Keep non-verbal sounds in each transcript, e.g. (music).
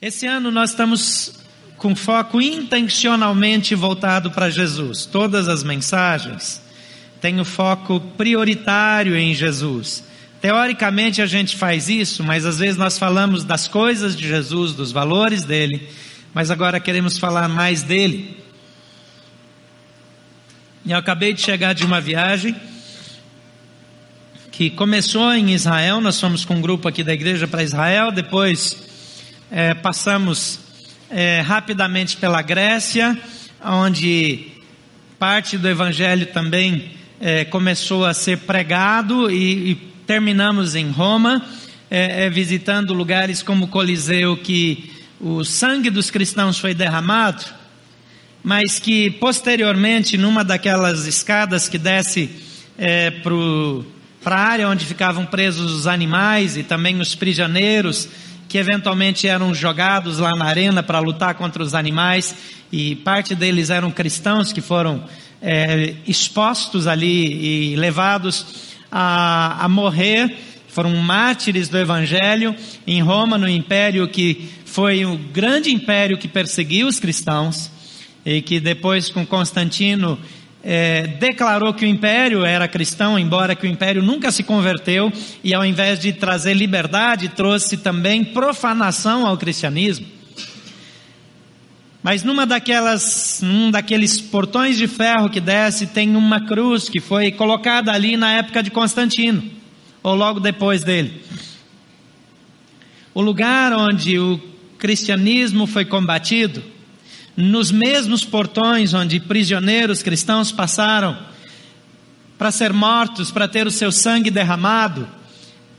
Esse ano nós estamos com foco intencionalmente voltado para Jesus. Todas as mensagens têm o foco prioritário em Jesus. Teoricamente a gente faz isso, mas às vezes nós falamos das coisas de Jesus, dos valores dele, mas agora queremos falar mais dele. Eu acabei de chegar de uma viagem que começou em Israel, nós fomos com um grupo aqui da igreja para Israel, depois é, passamos é, rapidamente pela Grécia, onde parte do evangelho também é, começou a ser pregado e, e terminamos em Roma, é, é, visitando lugares como o Coliseu, que o sangue dos cristãos foi derramado, mas que posteriormente, numa daquelas escadas que desce é, para a área onde ficavam presos os animais e também os prisioneiros, que eventualmente eram jogados lá na arena para lutar contra os animais, e parte deles eram cristãos que foram é, expostos ali e levados a, a morrer, foram mártires do Evangelho em Roma, no império que foi o grande império que perseguiu os cristãos, e que depois com Constantino é, declarou que o império era cristão, embora que o império nunca se converteu, e ao invés de trazer liberdade, trouxe também profanação ao cristianismo. Mas numa daquelas, num daqueles portões de ferro que desce, tem uma cruz que foi colocada ali na época de Constantino, ou logo depois dele. O lugar onde o cristianismo foi combatido, nos mesmos portões onde prisioneiros cristãos passaram para ser mortos, para ter o seu sangue derramado.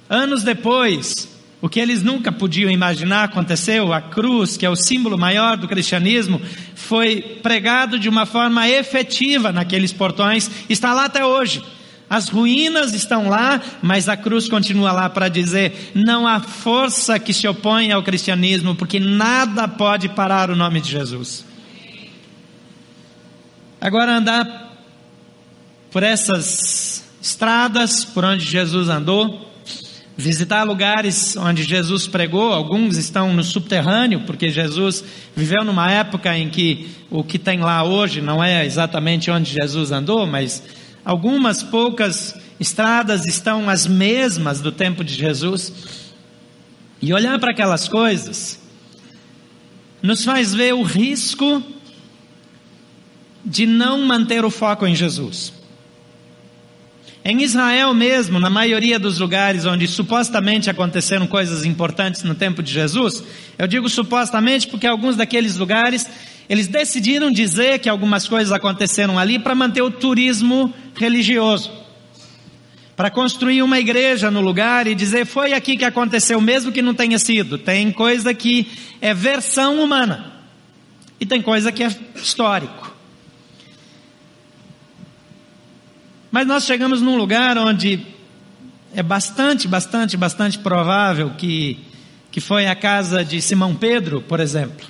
Anos depois, o que eles nunca podiam imaginar aconteceu, a cruz, que é o símbolo maior do cristianismo, foi pregado de uma forma efetiva naqueles portões, está lá até hoje. As ruínas estão lá, mas a cruz continua lá para dizer: não há força que se opõe ao cristianismo, porque nada pode parar o nome de Jesus. Agora, andar por essas estradas por onde Jesus andou, visitar lugares onde Jesus pregou, alguns estão no subterrâneo, porque Jesus viveu numa época em que o que tem lá hoje não é exatamente onde Jesus andou, mas algumas poucas estradas estão as mesmas do tempo de Jesus. E olhar para aquelas coisas nos faz ver o risco de não manter o foco em Jesus. Em Israel mesmo, na maioria dos lugares onde supostamente aconteceram coisas importantes no tempo de Jesus, eu digo supostamente porque alguns daqueles lugares eles decidiram dizer que algumas coisas aconteceram ali para manter o turismo religioso. Para construir uma igreja no lugar e dizer foi aqui que aconteceu, mesmo que não tenha sido. Tem coisa que é versão humana. E tem coisa que é histórico. Mas nós chegamos num lugar onde é bastante, bastante, bastante provável que, que foi a casa de Simão Pedro, por exemplo.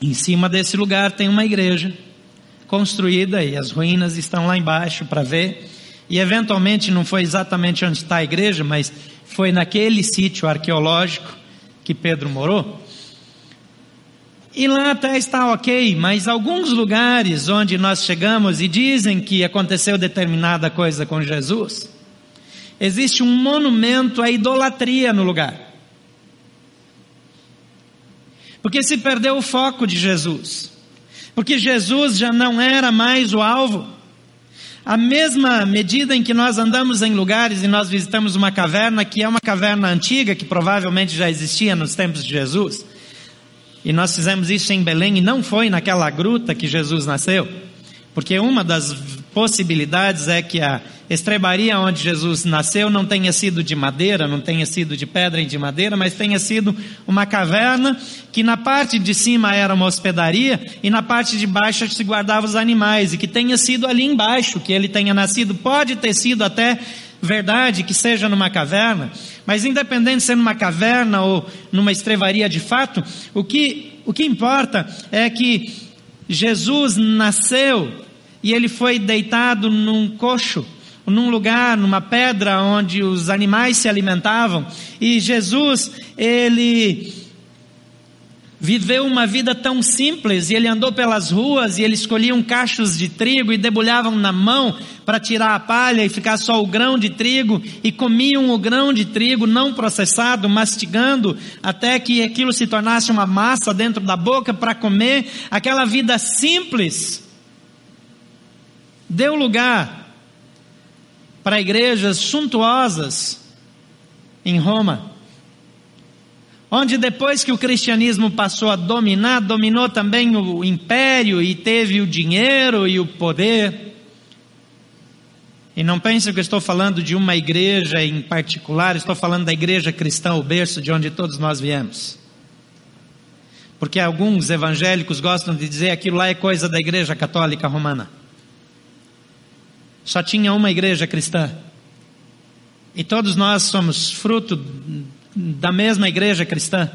Em cima desse lugar tem uma igreja construída e as ruínas estão lá embaixo para ver. E eventualmente não foi exatamente onde está a igreja, mas foi naquele sítio arqueológico que Pedro morou. E lá até está ok, mas alguns lugares onde nós chegamos e dizem que aconteceu determinada coisa com Jesus, existe um monumento à idolatria no lugar. Porque se perdeu o foco de Jesus. Porque Jesus já não era mais o alvo. A mesma medida em que nós andamos em lugares e nós visitamos uma caverna, que é uma caverna antiga, que provavelmente já existia nos tempos de Jesus, e nós fizemos isso em Belém e não foi naquela gruta que Jesus nasceu. Porque uma das possibilidades é que a estrebaria onde Jesus nasceu não tenha sido de madeira, não tenha sido de pedra e de madeira, mas tenha sido uma caverna que na parte de cima era uma hospedaria e na parte de baixo se guardava os animais e que tenha sido ali embaixo que ele tenha nascido. Pode ter sido até verdade que seja numa caverna, mas independente de ser numa caverna ou numa estrevaria de fato, o que, o que importa é que Jesus nasceu e ele foi deitado num coxo, num lugar, numa pedra onde os animais se alimentavam, e Jesus, ele viveu uma vida tão simples, e ele andou pelas ruas e ele escolhiam cachos de trigo e debulhavam na mão para tirar a palha e ficar só o grão de trigo, e comiam o grão de trigo não processado, mastigando até que aquilo se tornasse uma massa dentro da boca para comer, aquela vida simples deu lugar para igrejas suntuosas em Roma onde depois que o cristianismo passou a dominar, dominou também o império e teve o dinheiro e o poder. E não pense que estou falando de uma igreja em particular, estou falando da igreja cristã, o berço de onde todos nós viemos. Porque alguns evangélicos gostam de dizer aquilo lá é coisa da igreja católica romana. Só tinha uma igreja cristã. E todos nós somos fruto da mesma igreja cristã.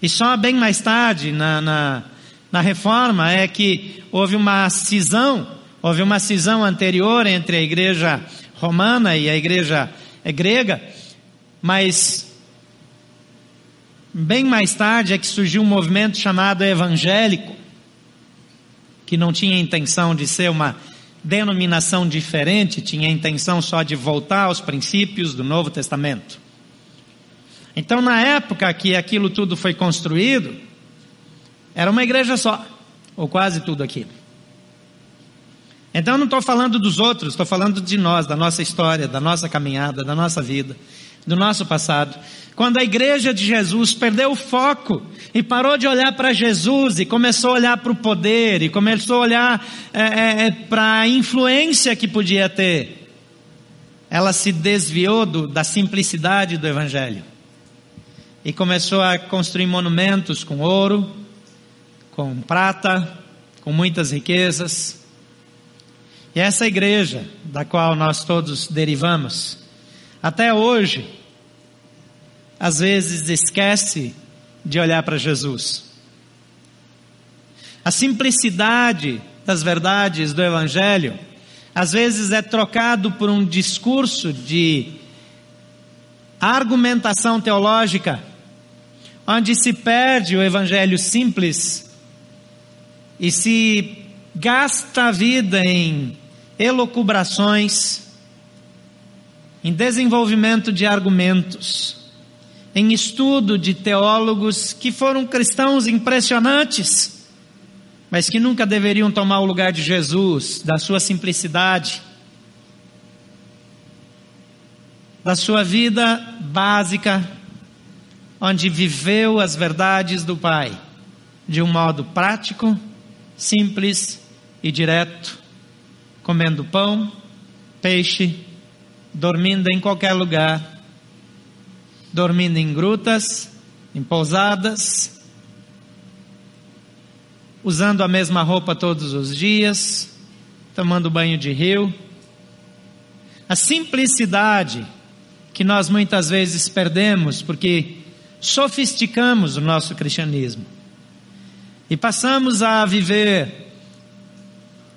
E só bem mais tarde, na, na, na reforma, é que houve uma cisão, houve uma cisão anterior entre a igreja romana e a igreja grega, mas bem mais tarde é que surgiu um movimento chamado evangélico, que não tinha intenção de ser uma denominação diferente, tinha intenção só de voltar aos princípios do Novo Testamento. Então, na época que aquilo tudo foi construído, era uma igreja só, ou quase tudo aquilo. Então, não estou falando dos outros, estou falando de nós, da nossa história, da nossa caminhada, da nossa vida, do nosso passado. Quando a igreja de Jesus perdeu o foco e parou de olhar para Jesus e começou a olhar para o poder e começou a olhar é, é, é para a influência que podia ter, ela se desviou do, da simplicidade do Evangelho e começou a construir monumentos com ouro, com prata, com muitas riquezas. E essa igreja, da qual nós todos derivamos, até hoje, às vezes esquece de olhar para Jesus. A simplicidade das verdades do Evangelho, às vezes é trocado por um discurso de argumentação teológica onde se perde o evangelho simples e se gasta a vida em elocubrações, em desenvolvimento de argumentos, em estudo de teólogos que foram cristãos impressionantes, mas que nunca deveriam tomar o lugar de Jesus, da sua simplicidade, da sua vida básica, onde viveu as verdades do Pai de um modo prático, simples e direto, comendo pão, peixe, dormindo em qualquer lugar, dormindo em grutas, em pousadas, usando a mesma roupa todos os dias, tomando banho de rio. A simplicidade que nós muitas vezes perdemos porque sofisticamos o nosso cristianismo e passamos a viver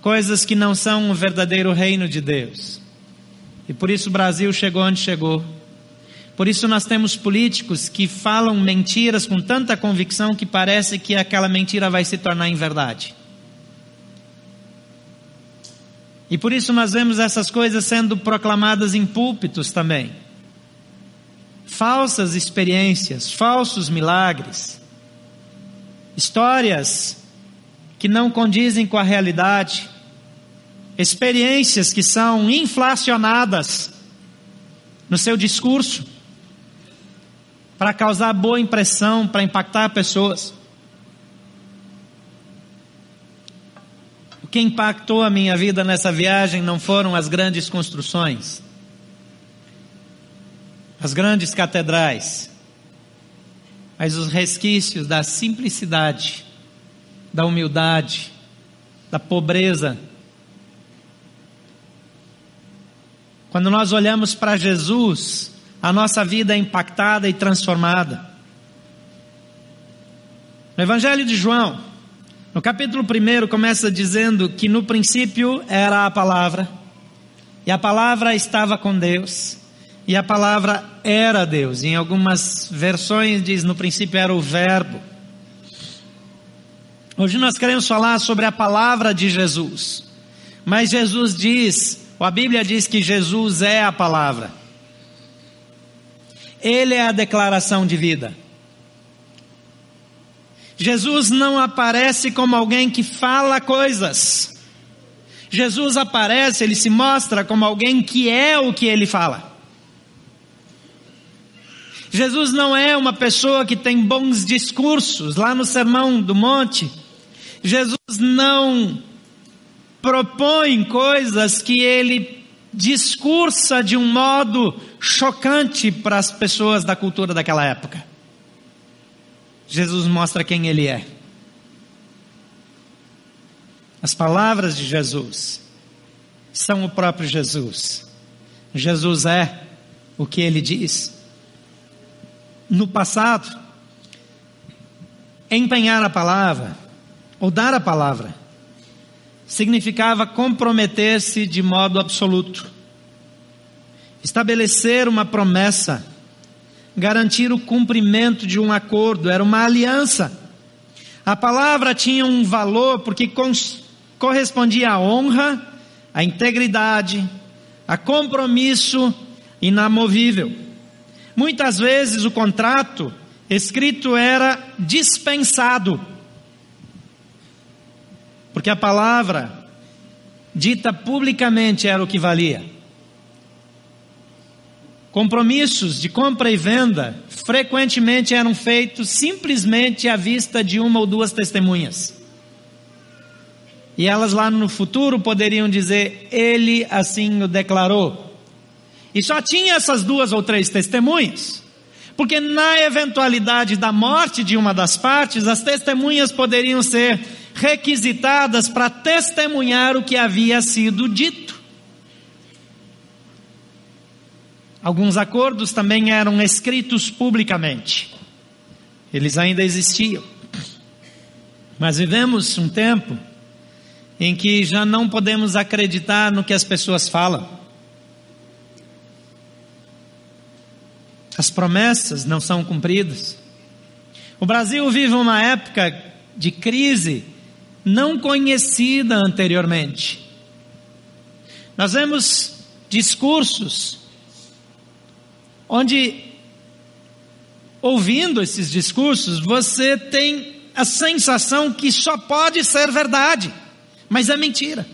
coisas que não são o verdadeiro reino de Deus. E por isso o Brasil chegou onde chegou. Por isso nós temos políticos que falam mentiras com tanta convicção que parece que aquela mentira vai se tornar em verdade. E por isso nós vemos essas coisas sendo proclamadas em púlpitos também falsas experiências, falsos milagres, histórias que não condizem com a realidade, experiências que são inflacionadas no seu discurso para causar boa impressão, para impactar pessoas. O que impactou a minha vida nessa viagem não foram as grandes construções, as grandes catedrais, mas os resquícios da simplicidade, da humildade, da pobreza. Quando nós olhamos para Jesus, a nossa vida é impactada e transformada. No Evangelho de João, no capítulo 1, começa dizendo que no princípio era a palavra, e a palavra estava com Deus, e a palavra era Deus. Em algumas versões diz no princípio era o Verbo. Hoje nós queremos falar sobre a palavra de Jesus. Mas Jesus diz, ou a Bíblia diz que Jesus é a palavra. Ele é a declaração de vida. Jesus não aparece como alguém que fala coisas. Jesus aparece, ele se mostra como alguém que é o que ele fala. Jesus não é uma pessoa que tem bons discursos. Lá no Sermão do Monte, Jesus não propõe coisas que ele discursa de um modo chocante para as pessoas da cultura daquela época. Jesus mostra quem ele é. As palavras de Jesus são o próprio Jesus. Jesus é o que ele diz. No passado, empenhar a palavra ou dar a palavra, significava comprometer-se de modo absoluto, estabelecer uma promessa, garantir o cumprimento de um acordo, era uma aliança. A palavra tinha um valor porque correspondia à honra, à integridade, a compromisso inamovível. Muitas vezes o contrato escrito era dispensado porque a palavra dita publicamente era o que valia. Compromissos de compra e venda frequentemente eram feitos simplesmente à vista de uma ou duas testemunhas. E elas lá no futuro poderiam dizer: Ele assim o declarou. E só tinha essas duas ou três testemunhas. Porque na eventualidade da morte de uma das partes, as testemunhas poderiam ser requisitadas para testemunhar o que havia sido dito. Alguns acordos também eram escritos publicamente. Eles ainda existiam. Mas vivemos um tempo em que já não podemos acreditar no que as pessoas falam. As promessas não são cumpridas. O Brasil vive uma época de crise não conhecida anteriormente. Nós vemos discursos onde, ouvindo esses discursos, você tem a sensação que só pode ser verdade, mas é mentira.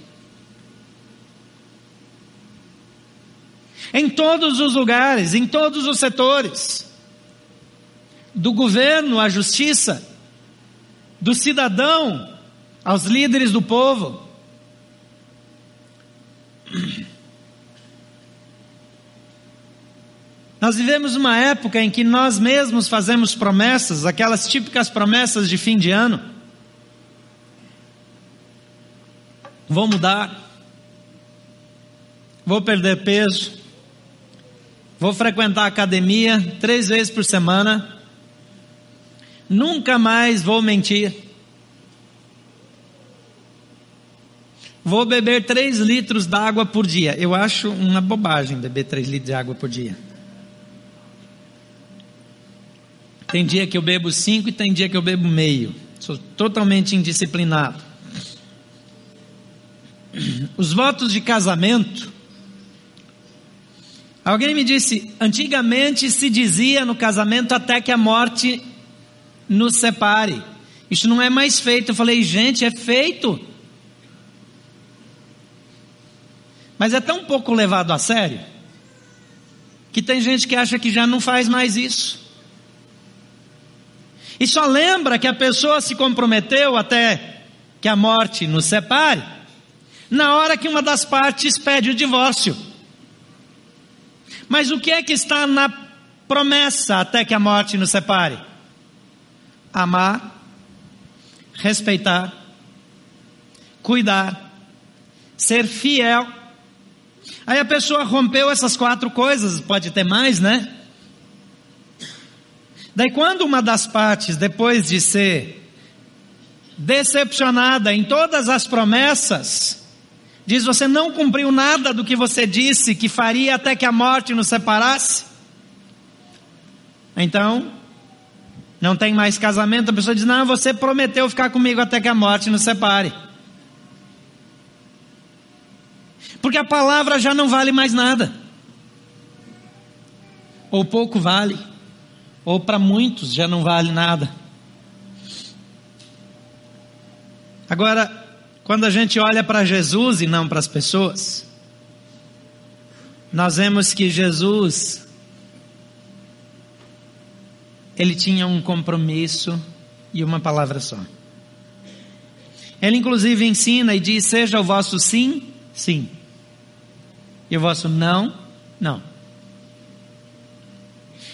Em todos os lugares, em todos os setores, do governo à justiça, do cidadão aos líderes do povo. Nós vivemos uma época em que nós mesmos fazemos promessas, aquelas típicas promessas de fim de ano. Vou mudar, vou perder peso, vou frequentar a academia três vezes por semana, nunca mais vou mentir. Vou beber 3 litros d'água por dia. Eu acho uma bobagem beber 3 litros de água por dia. Tem dia que eu bebo 5 e tem dia que eu bebo meio. Sou totalmente indisciplinado. Os votos de casamento. Alguém me disse, antigamente se dizia no casamento até que a morte nos separe. Isso não é mais feito. Eu falei, gente, é feito. Mas é tão pouco levado a sério que tem gente que acha que já não faz mais isso. E só lembra que a pessoa se comprometeu até que a morte nos separe, na hora que uma das partes pede o divórcio. Mas o que é que está na promessa até que a morte nos separe? Amar, respeitar, cuidar, ser fiel Aí a pessoa rompeu essas quatro coisas, pode ter mais, né? Daí quando uma das partes, depois de ser decepcionada em todas as promessas, diz: Você não cumpriu nada do que você disse que faria até que a morte nos separasse. Então, não tem mais casamento, a pessoa diz: Não, você prometeu ficar comigo até que a morte nos separe. Porque a palavra já não vale mais nada, ou pouco vale, ou para muitos já não vale nada. Agora, quando a gente olha para Jesus e não para as pessoas, nós vemos que Jesus ele tinha um compromisso e uma palavra só. Ele inclusive ensina e diz: seja o vosso sim, sim, e o vosso não, não.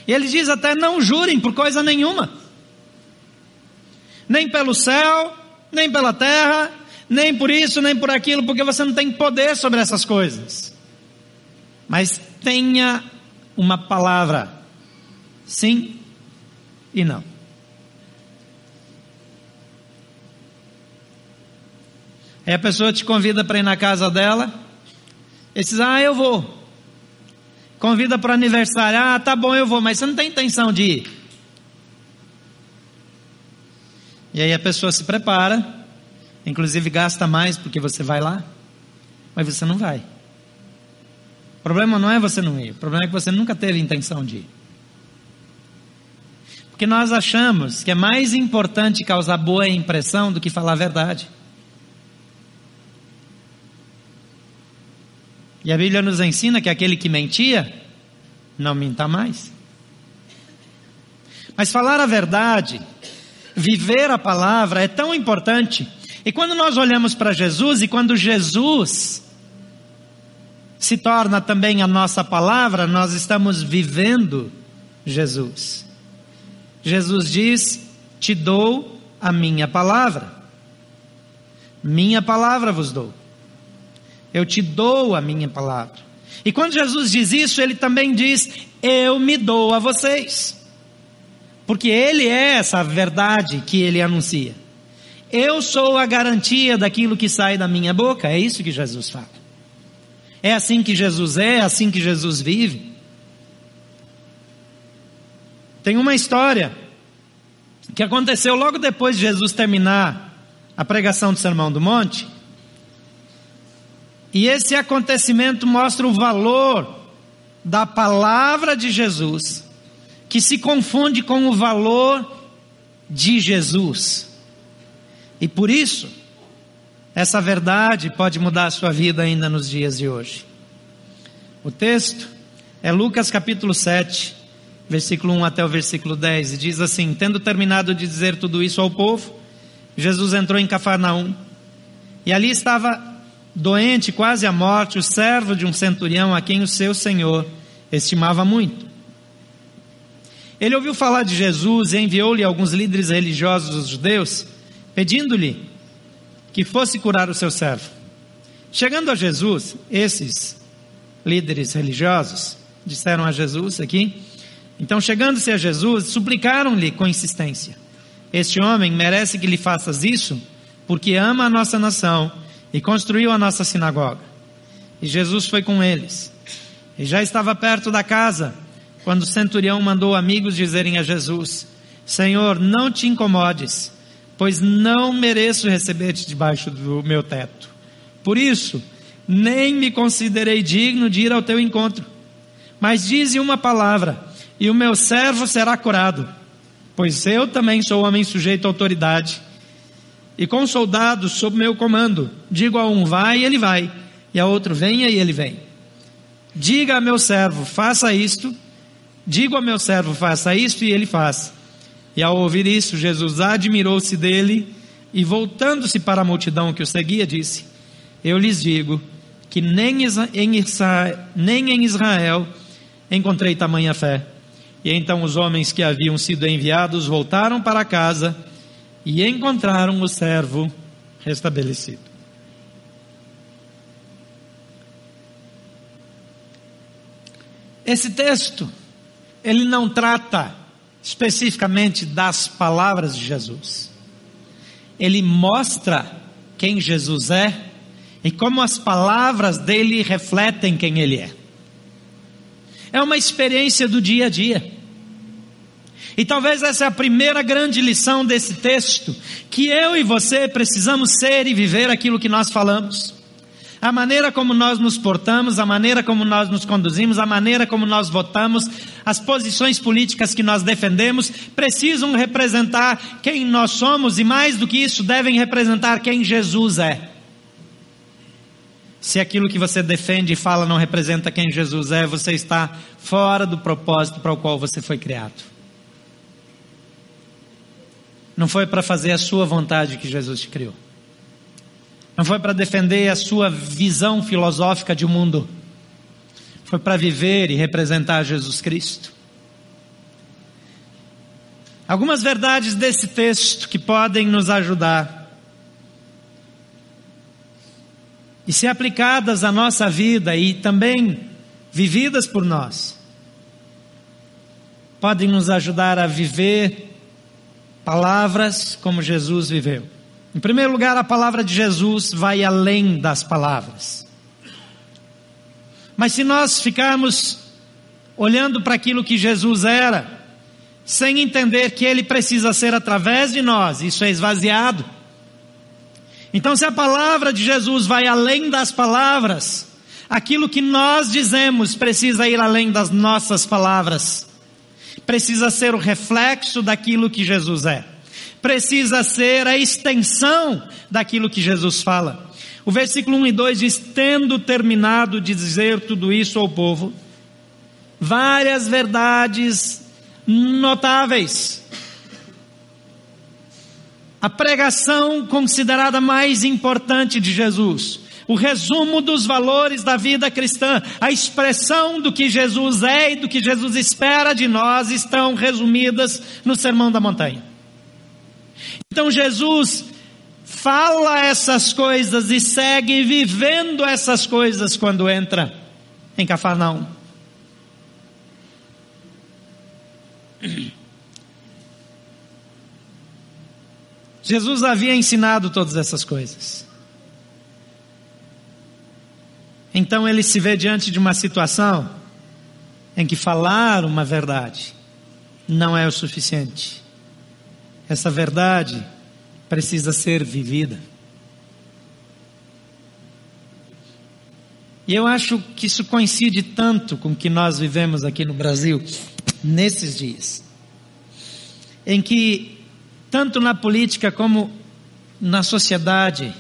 Ele diz até: não jurem por coisa nenhuma, nem pelo céu, nem pela terra, nem por isso, nem por aquilo, porque você não tem poder sobre essas coisas. Mas tenha uma palavra, sim e não. Aí a pessoa te convida para ir na casa dela, e diz: Ah, eu vou. Convida para aniversário, ah, tá bom, eu vou, mas você não tem intenção de ir. E aí a pessoa se prepara, inclusive gasta mais porque você vai lá, mas você não vai. O problema não é você não ir, o problema é que você nunca teve intenção de ir. Porque nós achamos que é mais importante causar boa impressão do que falar a verdade. E a Bíblia nos ensina que aquele que mentia, não minta mais. Mas falar a verdade, viver a palavra é tão importante. E quando nós olhamos para Jesus e quando Jesus se torna também a nossa palavra, nós estamos vivendo Jesus. Jesus diz: Te dou a minha palavra. Minha palavra vos dou. Eu te dou a minha palavra. E quando Jesus diz isso, ele também diz: Eu me dou a vocês. Porque ele é essa verdade que ele anuncia. Eu sou a garantia daquilo que sai da minha boca. É isso que Jesus fala. É assim que Jesus é, é assim que Jesus vive. Tem uma história que aconteceu logo depois de Jesus terminar a pregação do Sermão do Monte. E esse acontecimento mostra o valor da palavra de Jesus, que se confunde com o valor de Jesus. E por isso, essa verdade pode mudar a sua vida ainda nos dias de hoje. O texto é Lucas capítulo 7, versículo 1 até o versículo 10, e diz assim: Tendo terminado de dizer tudo isso ao povo, Jesus entrou em Cafarnaum, e ali estava doente, quase à morte, o servo de um centurião a quem o seu senhor estimava muito. Ele ouviu falar de Jesus e enviou-lhe alguns líderes religiosos dos judeus, pedindo-lhe que fosse curar o seu servo. Chegando a Jesus, esses líderes religiosos disseram a Jesus aqui: então, chegando-se a Jesus, suplicaram-lhe com insistência: Este homem merece que lhe faças isso, porque ama a nossa nação e construiu a nossa sinagoga. E Jesus foi com eles. E já estava perto da casa, quando o centurião mandou amigos dizerem a Jesus: Senhor, não te incomodes, pois não mereço receber-te debaixo do meu teto. Por isso, nem me considerei digno de ir ao teu encontro. Mas dize uma palavra e o meu servo será curado, pois eu também sou homem sujeito à autoridade. E com soldados sob meu comando, digo a um vai e ele vai, e a outro venha e ele vem. Diga a meu servo, faça isto, digo a meu servo, faça isto e ele faz. E ao ouvir isso, Jesus admirou-se dele e voltando-se para a multidão que o seguia, disse: Eu lhes digo que nem em Israel encontrei tamanha fé. E então os homens que haviam sido enviados voltaram para casa e encontraram o servo restabelecido. Esse texto, ele não trata especificamente das palavras de Jesus. Ele mostra quem Jesus é e como as palavras dele refletem quem ele é. É uma experiência do dia a dia. E talvez essa é a primeira grande lição desse texto, que eu e você precisamos ser e viver aquilo que nós falamos. A maneira como nós nos portamos, a maneira como nós nos conduzimos, a maneira como nós votamos, as posições políticas que nós defendemos, precisam representar quem nós somos e mais do que isso, devem representar quem Jesus é. Se aquilo que você defende e fala não representa quem Jesus é, você está fora do propósito para o qual você foi criado. Não foi para fazer a sua vontade que Jesus te criou. Não foi para defender a sua visão filosófica de mundo. Foi para viver e representar Jesus Cristo. Algumas verdades desse texto que podem nos ajudar e ser aplicadas à nossa vida e também vividas por nós, podem nos ajudar a viver palavras como Jesus viveu. Em primeiro lugar, a palavra de Jesus vai além das palavras. Mas se nós ficarmos olhando para aquilo que Jesus era, sem entender que ele precisa ser através de nós, isso é esvaziado. Então, se a palavra de Jesus vai além das palavras, aquilo que nós dizemos precisa ir além das nossas palavras, precisa ser o reflexo daquilo que Jesus é precisa ser a extensão daquilo que Jesus fala. O versículo 1 e 2 diz: Tendo terminado de dizer tudo isso ao povo, várias verdades notáveis. A pregação considerada mais importante de Jesus, o resumo dos valores da vida cristã, a expressão do que Jesus é e do que Jesus espera de nós estão resumidas no Sermão da Montanha. Então Jesus fala essas coisas e segue vivendo essas coisas quando entra em Cafarnaum. Jesus havia ensinado todas essas coisas. Então ele se vê diante de uma situação em que falar uma verdade não é o suficiente. Essa verdade precisa ser vivida. E eu acho que isso coincide tanto com o que nós vivemos aqui no Brasil nesses dias, em que, tanto na política como na sociedade,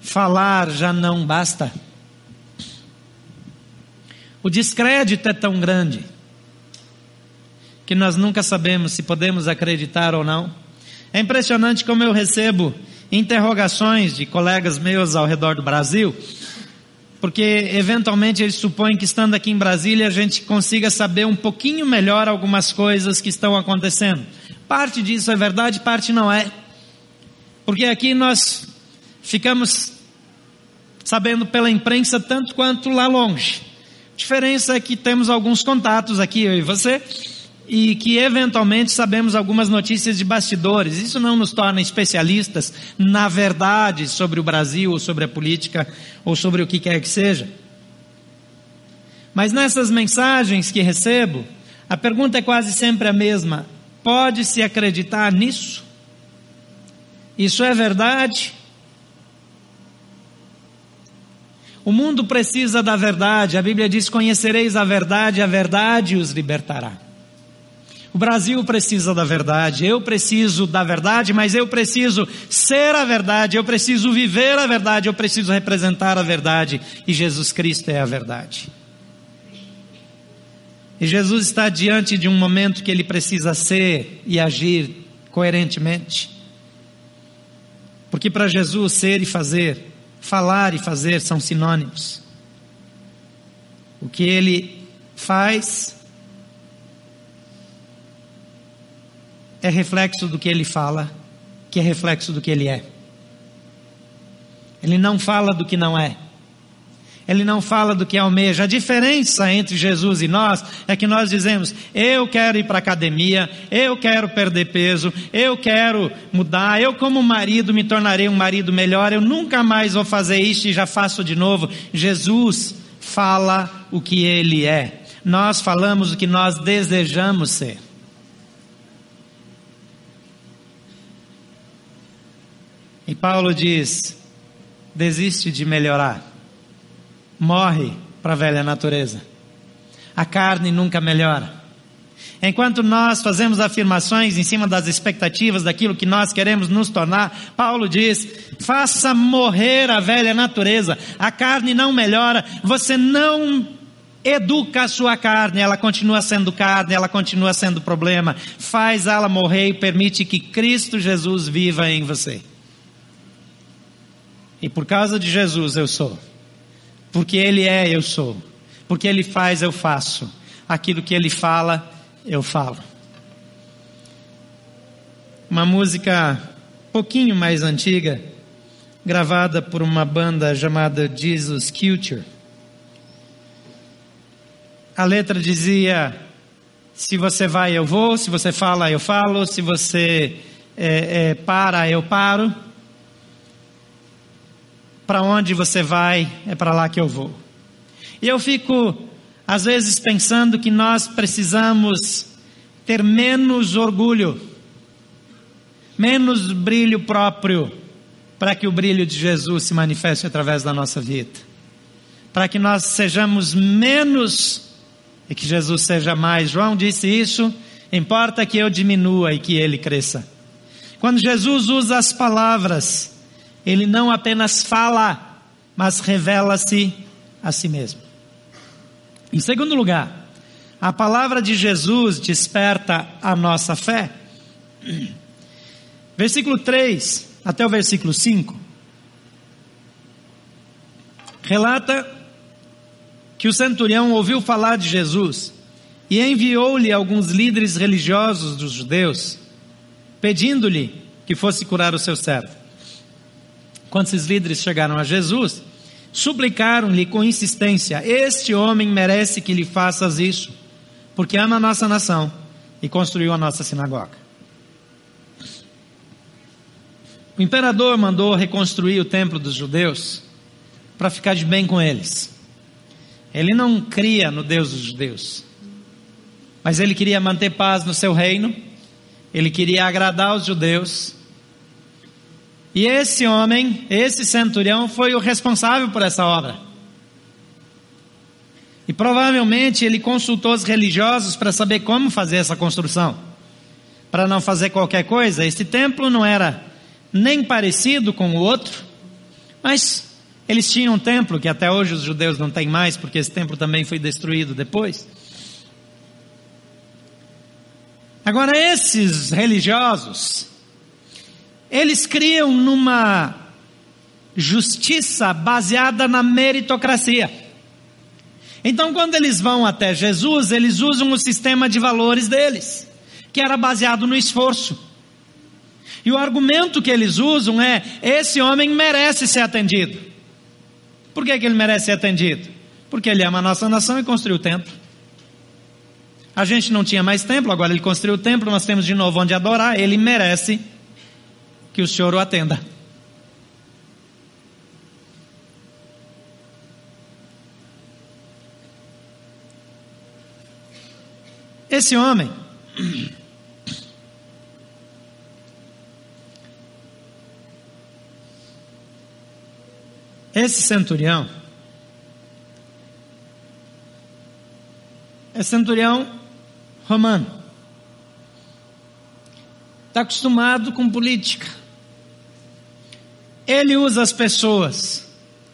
falar já não basta. O descrédito é tão grande que nós nunca sabemos se podemos acreditar ou não. É impressionante como eu recebo interrogações de colegas meus ao redor do Brasil, porque eventualmente eles supõem que estando aqui em Brasília a gente consiga saber um pouquinho melhor algumas coisas que estão acontecendo. Parte disso é verdade, parte não é. Porque aqui nós ficamos sabendo pela imprensa tanto quanto lá longe. A diferença é que temos alguns contatos aqui, eu e você, e que eventualmente sabemos algumas notícias de bastidores. Isso não nos torna especialistas na verdade sobre o Brasil, ou sobre a política, ou sobre o que quer que seja. Mas nessas mensagens que recebo, a pergunta é quase sempre a mesma: pode-se acreditar nisso? Isso é verdade? O mundo precisa da verdade, a Bíblia diz: Conhecereis a verdade, a verdade os libertará. O Brasil precisa da verdade, eu preciso da verdade, mas eu preciso ser a verdade, eu preciso viver a verdade, eu preciso representar a verdade, e Jesus Cristo é a verdade. E Jesus está diante de um momento que ele precisa ser e agir coerentemente. Porque para Jesus ser e fazer, falar e fazer são sinônimos. O que ele faz é reflexo do que ele fala, que é reflexo do que ele é. Ele não fala do que não é. Ele não fala do que almeja. A diferença entre Jesus e nós é que nós dizemos: eu quero ir para a academia, eu quero perder peso, eu quero mudar, eu, como marido, me tornarei um marido melhor, eu nunca mais vou fazer isso e já faço de novo. Jesus fala o que ele é. Nós falamos o que nós desejamos ser. E Paulo diz: desiste de melhorar, morre para a velha natureza. A carne nunca melhora. Enquanto nós fazemos afirmações em cima das expectativas daquilo que nós queremos nos tornar, Paulo diz: faça morrer a velha natureza. A carne não melhora, você não educa a sua carne, ela continua sendo carne, ela continua sendo problema. Faz ela morrer e permite que Cristo Jesus viva em você. E por causa de Jesus eu sou. Porque Ele é, eu sou. Porque Ele faz, eu faço. Aquilo que Ele fala, eu falo. Uma música pouquinho mais antiga, gravada por uma banda chamada Jesus Culture. A letra dizia: se você vai, eu vou, se você fala, eu falo, se você é, é, para, eu paro. Para onde você vai, é para lá que eu vou. E eu fico às vezes pensando que nós precisamos ter menos orgulho, menos brilho próprio, para que o brilho de Jesus se manifeste através da nossa vida. Para que nós sejamos menos e que Jesus seja mais. João disse isso, importa que eu diminua e que ele cresça. Quando Jesus usa as palavras, ele não apenas fala, mas revela-se a si mesmo. Em segundo lugar, a palavra de Jesus desperta a nossa fé. (clears throat) Versículo 3 até o versículo 5 relata que o centurião ouviu falar de Jesus e enviou-lhe alguns líderes religiosos dos judeus, pedindo-lhe que fosse curar o seu servo. Quando esses líderes chegaram a Jesus, Suplicaram-lhe com insistência: Este homem merece que lhe faças isso, porque ama a nossa nação e construiu a nossa sinagoga. O imperador mandou reconstruir o templo dos judeus para ficar de bem com eles. Ele não cria no Deus dos judeus, mas ele queria manter paz no seu reino, ele queria agradar os judeus e esse homem, esse centurião, foi o responsável por essa obra. E provavelmente ele consultou os religiosos para saber como fazer essa construção. Para não fazer qualquer coisa. Este templo não era nem parecido com o outro, mas eles tinham um templo que até hoje os judeus não têm mais, porque esse templo também foi destruído depois. Agora, esses religiosos, eles criam numa justiça baseada na meritocracia. Então, quando eles vão até Jesus, eles usam o sistema de valores deles, que era baseado no esforço. E o argumento que eles usam é: esse homem merece ser atendido. Por que, que ele merece ser atendido? Porque ele ama a nossa nação e construiu o templo. A gente não tinha mais templo, agora ele construiu o templo, nós temos de novo onde adorar, ele merece que o Senhor o atenda. Esse homem, esse centurião, é centurião romano. Está acostumado com política. Ele usa as pessoas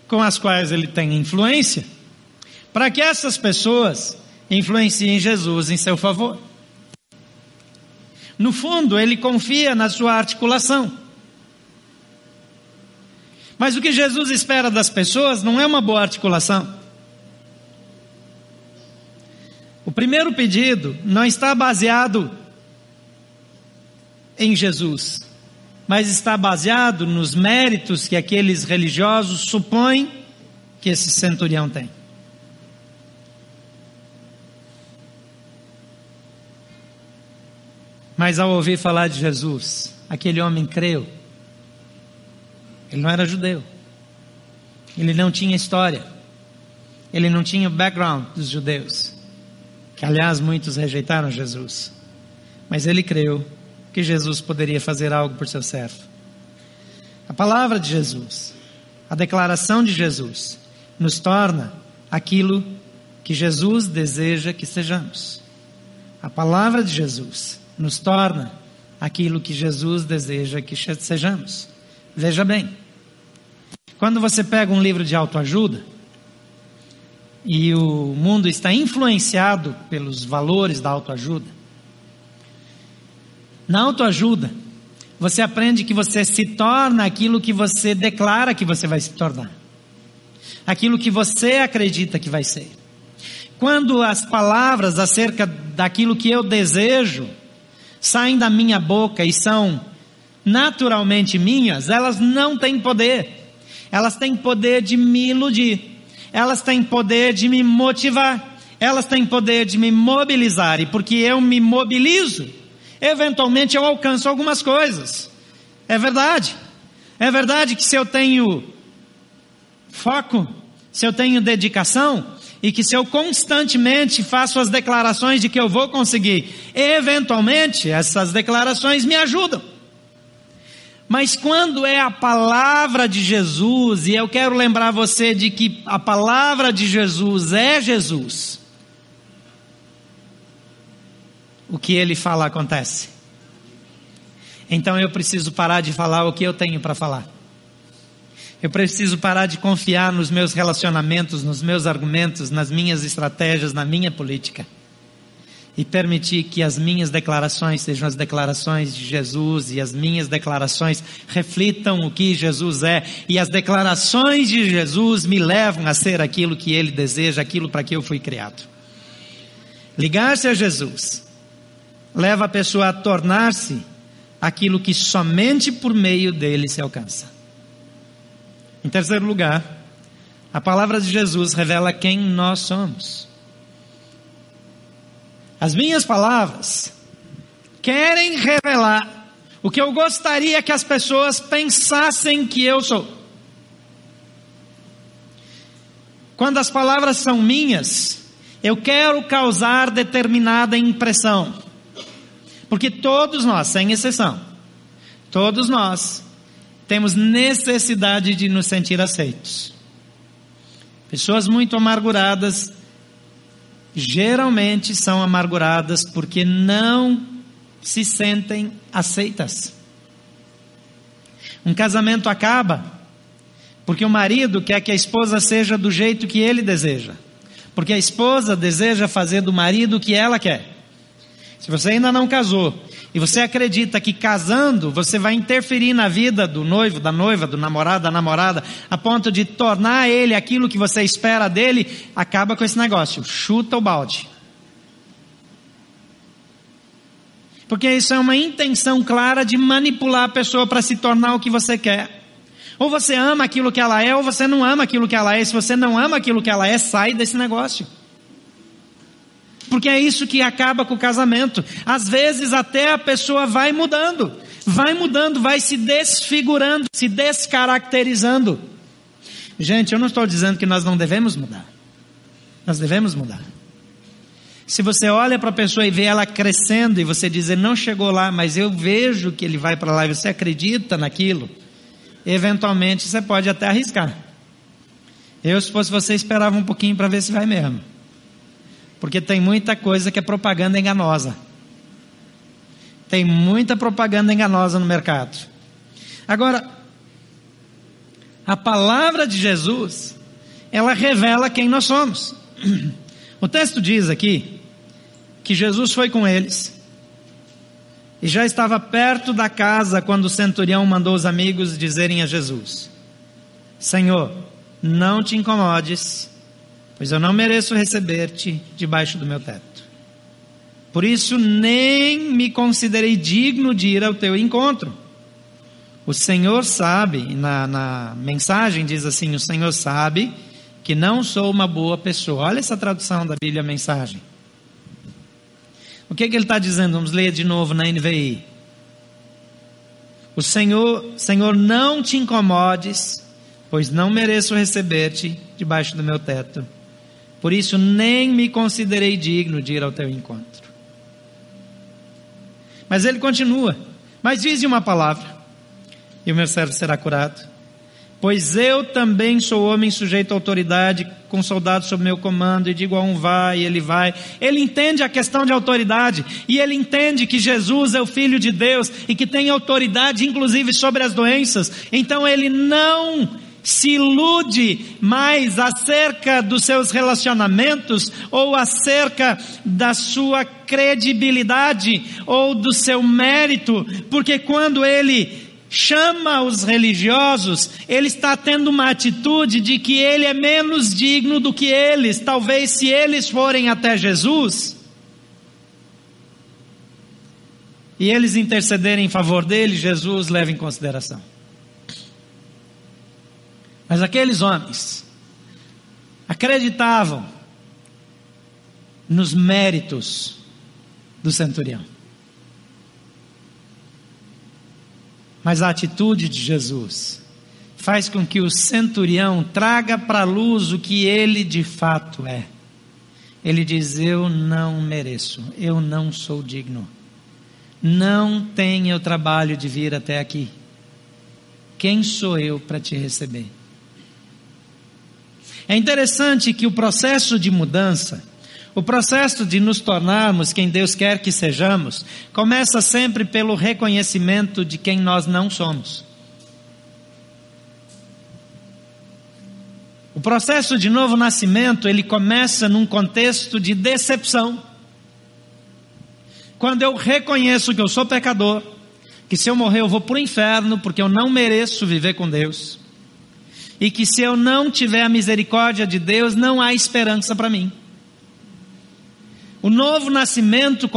com as quais ele tem influência para que essas pessoas influenciem Jesus em seu favor. No fundo, ele confia na sua articulação. Mas o que Jesus espera das pessoas não é uma boa articulação. O primeiro pedido não está baseado em Jesus mas está baseado nos méritos que aqueles religiosos supõem que esse centurião tem. Mas ao ouvir falar de Jesus, aquele homem creu. Ele não era judeu. Ele não tinha história. Ele não tinha o background dos judeus. Que aliás muitos rejeitaram Jesus. Mas ele creu que Jesus poderia fazer algo por seu servo. A palavra de Jesus, a declaração de Jesus, nos torna aquilo que Jesus deseja que sejamos. A palavra de Jesus nos torna aquilo que Jesus deseja que sejamos. Veja bem, quando você pega um livro de autoajuda e o mundo está influenciado pelos valores da autoajuda, na autoajuda, você aprende que você se torna aquilo que você declara que você vai se tornar. Aquilo que você acredita que vai ser. Quando as palavras acerca daquilo que eu desejo saem da minha boca e são naturalmente minhas, elas não têm poder. Elas têm poder de me iludir. Elas têm poder de me motivar. Elas têm poder de me mobilizar. E porque eu me mobilizo, eventualmente eu alcanço algumas coisas. É verdade. É verdade que se eu tenho foco, se eu tenho dedicação, e que se eu constantemente faço as declarações de que eu vou conseguir, eventualmente essas declarações me ajudam. Mas quando é a palavra de Jesus, e eu quero lembrar você de que a palavra de Jesus é Jesus, o que ele fala acontece. Então eu preciso parar de falar o que eu tenho para falar. Eu preciso parar de confiar nos meus relacionamentos, nos meus argumentos, nas minhas estratégias, na minha política. E permitir que as minhas declarações sejam as declarações de Jesus e as minhas declarações reflitam o que Jesus é. E as declarações de Jesus me levam a ser aquilo que Ele deseja, aquilo para que eu fui criado. Ligar-se a Jesus leva a pessoa a tornar-se aquilo que somente por meio dele se alcança. Em terceiro lugar, a palavra de Jesus revela quem nós somos. As minhas palavras querem revelar o que eu gostaria que as pessoas pensassem que eu sou. Quando as palavras são minhas, eu quero causar determinada impressão. Porque todos nós, sem exceção, todos nós temos necessidade de nos sentir aceitos. Pessoas muito amarguradas geralmente são amarguradas porque não se sentem aceitas. Um casamento acaba porque o marido quer que a esposa seja do jeito que ele deseja, porque a esposa deseja fazer do marido o que ela quer. Se você ainda não casou e você acredita que casando você vai interferir na vida do noivo, da noiva, do namorado, da namorada, a ponto de tornar ele aquilo que você espera dele, acaba com esse negócio. Chuta o balde. Porque isso é uma intenção clara de manipular a pessoa para se tornar o que você quer. Ou você ama aquilo que ela é, ou você não ama aquilo que ela é. Se você não ama aquilo que ela é, sai desse negócio. Porque é isso que acaba com o casamento. Às vezes até a pessoa vai mudando, vai mudando, vai se desfigurando, se descaracterizando. Gente, eu não estou dizendo que nós não devemos mudar. Nós devemos mudar. Se você olha para a pessoa e vê ela crescendo e você diz, ele não chegou lá, mas eu vejo que ele vai para lá e você acredita naquilo, eventualmente você pode até arriscar. Eu, se fosse você, esperava um pouquinho para ver se vai mesmo. Porque tem muita coisa que é propaganda enganosa. Tem muita propaganda enganosa no mercado. Agora, a palavra de Jesus, ela revela quem nós somos. (clears throat) O texto diz aqui que Jesus foi com eles e já estava perto da casa quando o centurião mandou os amigos dizerem a Jesus: Senhor, não te incomodes pois eu não mereço receber-te debaixo do meu teto. Por isso nem me considerei digno de ir ao teu encontro. O Senhor sabe, na, na mensagem diz assim: o Senhor sabe que não sou uma boa pessoa. Olha essa tradução da Bíblia, mensagem. O que, que ele está dizendo? Vamos ler de novo na NVI. O Senhor, Senhor, não te incomodes, pois não mereço receber-te debaixo do meu teto. Por isso nem me considerei digno de ir ao teu encontro. Mas ele continua. Mas dize uma palavra, e o meu servo será curado. Pois eu também sou homem sujeito à autoridade, com soldados sob meu comando, e digo a um vai, e ele vai. Ele entende a questão de autoridade, e ele entende que Jesus é o Filho de Deus, e que tem autoridade, inclusive, sobre as doenças. Então ele não se ilude mais acerca dos seus relacionamentos, ou acerca da sua credibilidade, ou do seu mérito, porque quando ele chama os religiosos, ele está tendo uma atitude de que ele é menos digno do que eles. Talvez se eles forem até Jesus e eles intercederem em favor dele, Jesus leva em consideração. Mas aqueles homens acreditavam nos méritos do centurião. Mas a atitude de Jesus faz com que o centurião traga para a luz o que ele de fato é. Ele diz: Eu não mereço, eu não sou digno. Não tenho o trabalho de vir até aqui. Quem sou eu para te receber? É interessante que o processo de mudança o processo de nos tornarmos quem Deus quer que sejamos começa sempre pelo reconhecimento de quem nós não somos. O processo de novo nascimento, ele começa num contexto de decepção. Quando eu reconheço que eu sou pecador, que se eu morrer eu vou para o inferno porque eu não mereço viver com Deus, e que se eu não tiver a misericórdia de Deus, não há esperança para mim. O novo nascimento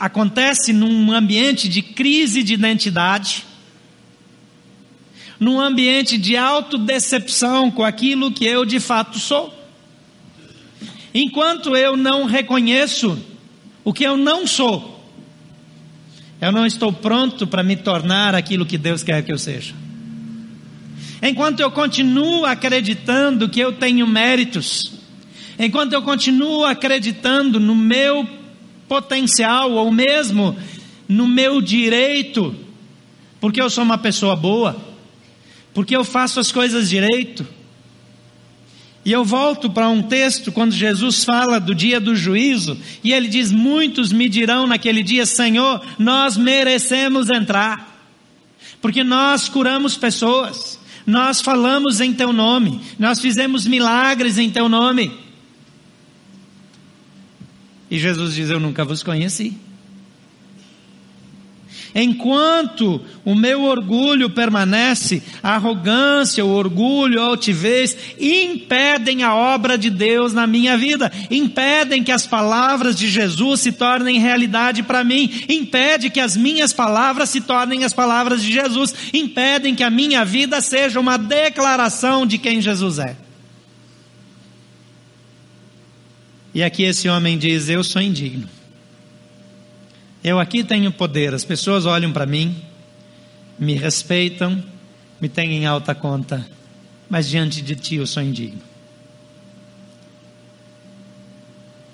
acontece num ambiente de crise de identidade, num ambiente de autodecepção com aquilo que eu de fato sou. Enquanto eu não reconheço o que eu não sou, eu não estou pronto para me tornar aquilo que Deus quer que eu seja. Enquanto eu continuo acreditando que eu tenho méritos, enquanto eu continuo acreditando no meu potencial ou mesmo no meu direito, porque eu sou uma pessoa boa, porque eu faço as coisas direito. E eu volto para um texto quando Jesus fala do dia do juízo, e ele diz: Muitos me dirão naquele dia, Senhor, nós merecemos entrar, porque nós curamos pessoas, nós falamos em Teu nome, nós fizemos milagres em Teu nome. E Jesus diz: Eu nunca vos conheci. Enquanto o meu orgulho permanece, a arrogância, o orgulho, a altivez impedem a obra de Deus na minha vida, impedem que as palavras de Jesus se tornem realidade para mim, impede que as minhas palavras se tornem as palavras de Jesus, impedem que a minha vida seja uma declaração de quem Jesus é. E aqui esse homem diz: Eu sou indigno. Eu aqui tenho poder, as pessoas olham para mim, me respeitam, me têm em alta conta, mas diante de ti eu sou indigno.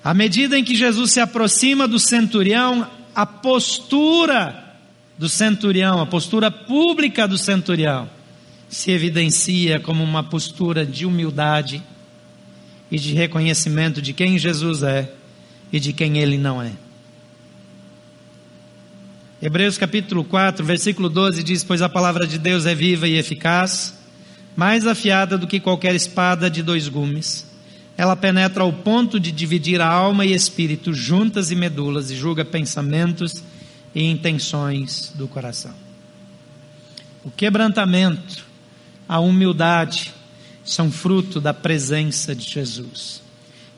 À medida em que Jesus se aproxima do centurião, a postura do centurião, a postura pública do centurião, se evidencia como uma postura de humildade e de reconhecimento de quem Jesus é e de quem ele não é. Hebreus capítulo 4, versículo 12 diz: Pois a palavra de Deus é viva e eficaz, mais afiada do que qualquer espada de dois gumes. Ela penetra ao ponto de dividir a alma e espírito, juntas e medulas, e julga pensamentos e intenções do coração. O quebrantamento, a humildade, são fruto da presença de Jesus.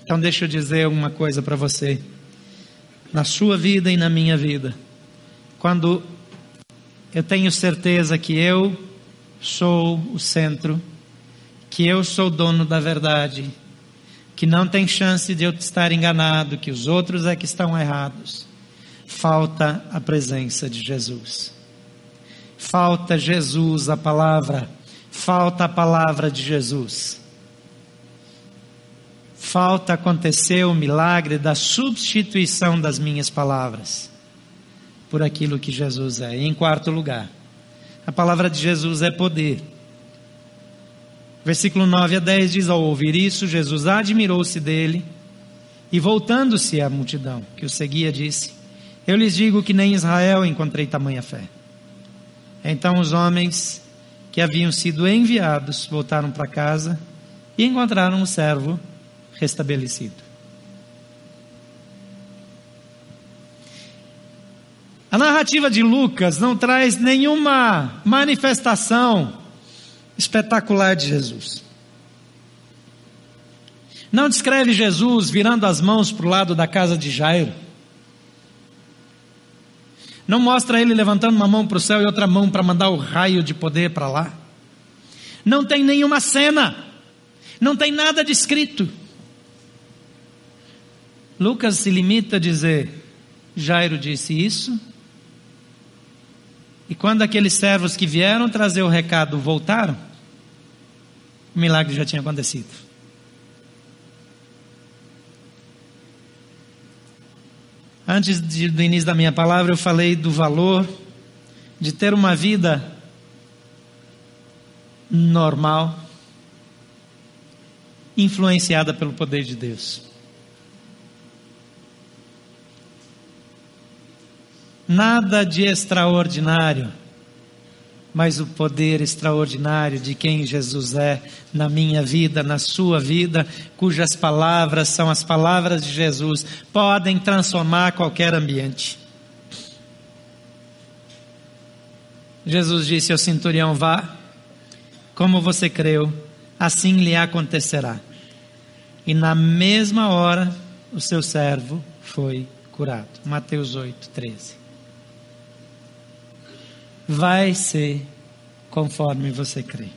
Então, deixa eu dizer uma coisa para você. Na sua vida e na minha vida, quando eu tenho certeza que eu sou o centro, que eu sou dono da verdade, que não tem chance de eu estar enganado, que os outros é que estão errados, falta a presença de Jesus. Falta Jesus, a palavra falta a palavra de Jesus. Falta acontecer o milagre da substituição das minhas palavras por aquilo que Jesus é. Em quarto lugar, A palavra de Jesus é poder. Versículo 9 a 10 diz: Ao ouvir isso, Jesus admirou-se dele e, voltando-se à multidão que o seguia, disse: Eu lhes digo que nem em Israel encontrei tamanha fé. Então os homens que haviam sido enviados voltaram para casa e encontraram o servo restabelecido. A narrativa de Lucas não traz nenhuma manifestação espetacular de Jesus. Não descreve Jesus virando as mãos para o lado da casa de Jairo. Não mostra ele levantando uma mão para o céu e outra mão para mandar o raio de poder para lá. Não tem nenhuma cena. Não tem nada descrito. Lucas se limita a dizer: Jairo disse isso e quando aqueles servos que vieram trazer o recado voltaram, o milagre já tinha acontecido. Antes de, do início da minha palavra, eu falei do valor de ter uma vida normal, influenciada pelo poder de Deus. Nada de extraordinário, mas o poder extraordinário de quem Jesus é na minha vida, na sua vida, cujas palavras são as palavras de Jesus, podem transformar qualquer ambiente. Jesus disse ao centurião: Vá, como você creu, assim lhe acontecerá. E na mesma hora, o seu servo foi curado. Mateus 8, 13 vai ser conforme você crê.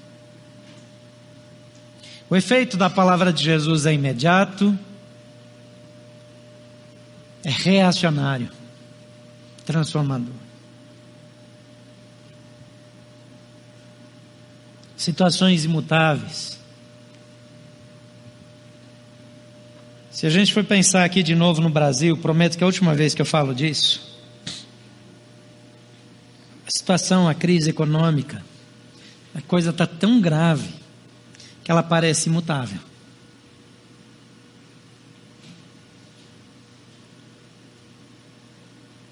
O efeito da palavra de Jesus é imediato, é reacionário, transformador. Situações imutáveis. Se a gente for pensar aqui de novo no Brasil, prometo que é a última vez que eu falo disso a situação, a crise econômica, a coisa está tão grave que ela parece imutável.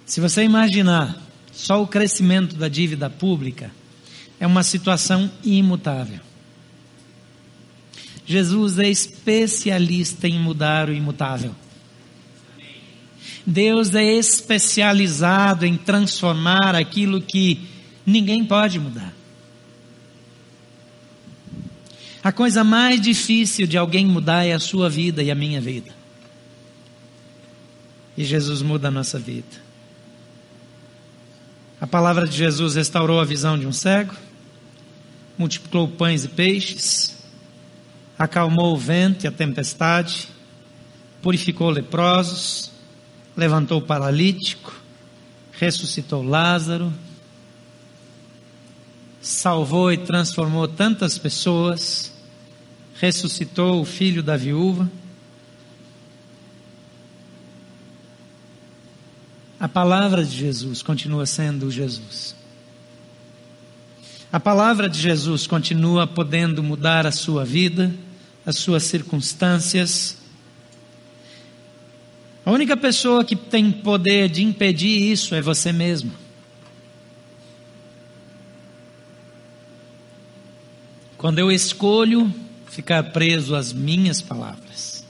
Se você imaginar só o crescimento da dívida pública, é uma situação imutável. Jesus é especialista em mudar o imutável. Deus é especializado em transformar aquilo que ninguém pode mudar. A coisa mais difícil de alguém mudar é a sua vida e a minha vida. E Jesus muda a nossa vida. A palavra de Jesus restaurou a visão de um cego, multiplicou pães e peixes, acalmou o vento e a tempestade, purificou leprosos, levantou o paralítico, ressuscitou Lázaro, salvou e transformou tantas pessoas, ressuscitou o filho da viúva. A palavra de Jesus continua sendo Jesus. A palavra de Jesus continua podendo mudar a sua vida, as suas circunstâncias, a única pessoa que tem poder de impedir isso é você mesmo. Quando eu escolho ficar preso às minhas palavras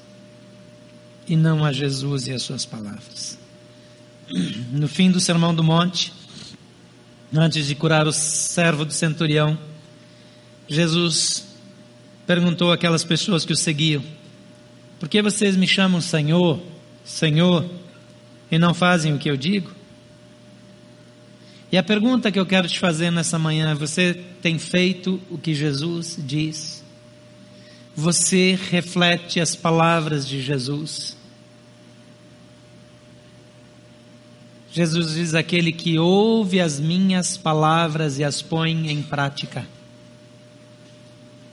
e não a Jesus e as suas palavras. (clears throat) No fim do Sermão do Monte, antes de curar o servo do centurião, Jesus perguntou àquelas pessoas que o seguiam: Por que vocês me chamam Senhor? Senhor, e não fazem o que eu digo? E a pergunta que eu quero te fazer nessa manhã: você tem feito o que Jesus diz? Você reflete as palavras de Jesus? Jesus diz: aquele que ouve as minhas palavras e as põe em prática,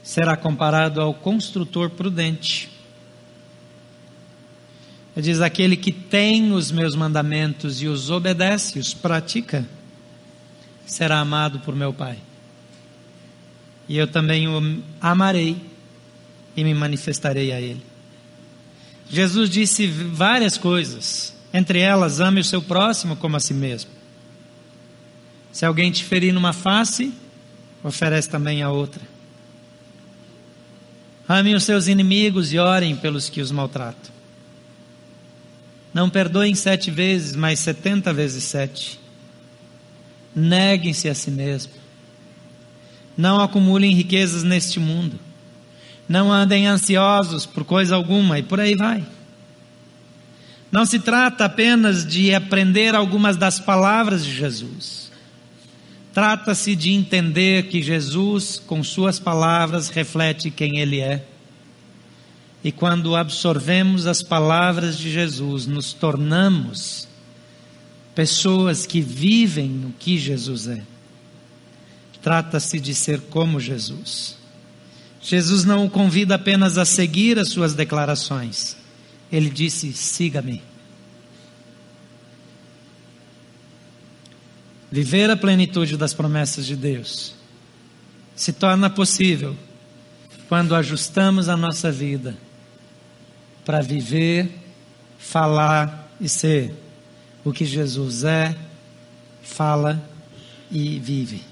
será comparado ao construtor prudente diz: aquele que tem os meus mandamentos e os obedece, os pratica, será amado por meu Pai. E eu também o amarei e me manifestarei a Ele. Jesus disse várias coisas, entre elas, ame o seu próximo como a si mesmo. Se alguém te ferir numa face, oferece também a outra. Amem os seus inimigos e orem pelos que os maltratam. Não perdoem sete vezes, mas setenta vezes sete. Neguem-se a si mesmo. Não acumulem riquezas neste mundo. Não andem ansiosos por coisa alguma e por aí vai. Não se trata apenas de aprender algumas das palavras de Jesus. Trata-se de entender que Jesus, com suas palavras, reflete quem Ele é e quando absorvemos as palavras de Jesus, nos tornamos pessoas que vivem no que Jesus é. Trata-se de ser como Jesus. Jesus não o convida apenas a seguir as suas declarações. Ele disse: siga-me. Viver a plenitude das promessas de Deus se torna possível quando ajustamos a nossa vida para viver, falar e ser o que Jesus é, fala e vive.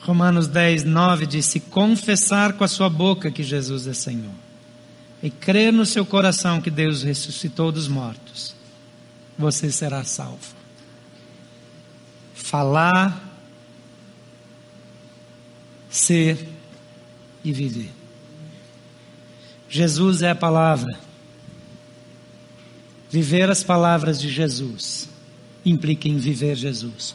Romanos 10, 9 diz: Se confessar com a sua boca que Jesus é Senhor, e crer no seu coração que Deus ressuscitou dos mortos, você será salvo. Falar, ser e viver. Jesus é a palavra. Viver as palavras de Jesus implica em viver Jesus.